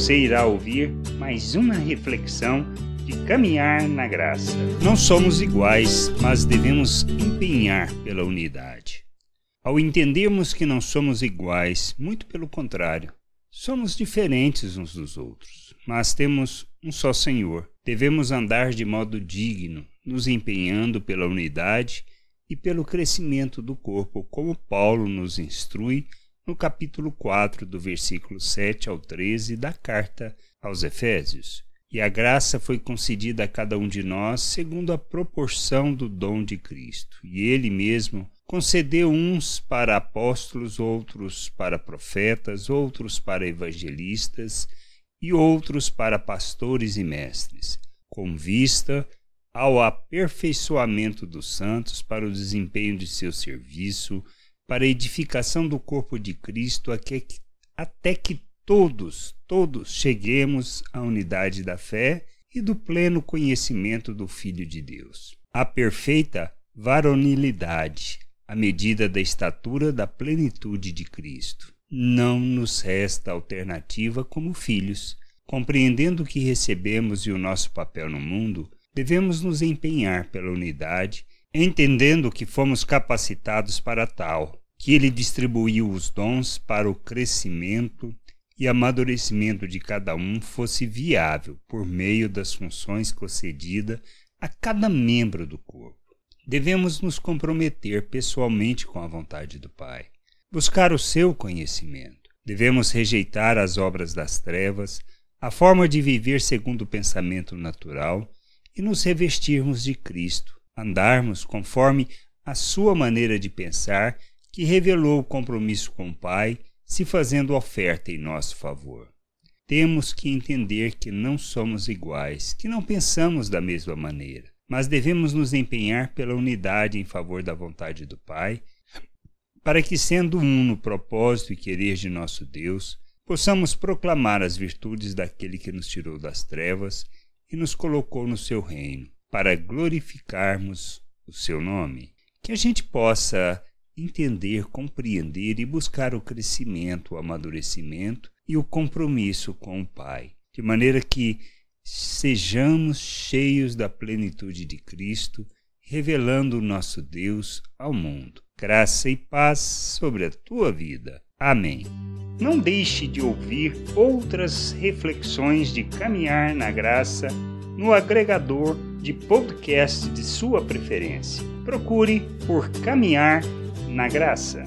Você irá ouvir mais uma reflexão de caminhar na graça. Não somos iguais, mas devemos empenhar pela unidade. Ao entendermos que não somos iguais, muito pelo contrário, somos diferentes uns dos outros, mas temos um só Senhor. Devemos andar de modo digno, nos empenhando pela unidade e pelo crescimento do corpo, como Paulo nos instrui no capítulo 4, do versículo 7 ao 13 da carta aos Efésios. E a graça foi concedida a cada um de nós segundo a proporção do dom de Cristo. E ele mesmo concedeu uns para apóstolos, outros para profetas, outros para evangelistas e outros para pastores e mestres, com vista ao aperfeiçoamento dos santos para o desempenho de seu serviço, para a edificação do corpo de Cristo, até que todos, todos cheguemos à unidade da fé e do pleno conhecimento do Filho de Deus. A perfeita varonilidade, à medida da estatura da plenitude de Cristo. Não nos resta alternativa como filhos. Compreendendo o que recebemos e o nosso papel no mundo, devemos nos empenhar pela unidade, entendendo que fomos capacitados para tal, que Ele distribuiu os dons para o crescimento e amadurecimento de cada um fosse viável por meio das funções concedidas a cada membro do corpo. Devemos nos comprometer pessoalmente com a vontade do Pai, buscar o seu conhecimento. Devemos rejeitar as obras das trevas, a forma de viver segundo o pensamento natural e nos revestirmos de Cristo, andarmos conforme a sua maneira de pensar, que revelou o compromisso com o Pai, se fazendo oferta em nosso favor. Temos que entender que não somos iguais, que não pensamos da mesma maneira, mas devemos nos empenhar pela unidade em favor da vontade do Pai, para que, sendo um no propósito e querer de nosso Deus, possamos proclamar as virtudes daquele que nos tirou das trevas e nos colocou no seu reino, para glorificarmos o seu nome. Que a gente possa entender, compreender e buscar o crescimento, o amadurecimento e o compromisso com o Pai, de maneira que sejamos cheios da plenitude de Cristo, revelando o nosso Deus ao mundo. Graça e paz sobre a tua vida. Amém. Não deixe de ouvir outras reflexões de caminhar na graça no agregador de podcast de sua preferência. Procure por Caminhar na Graça.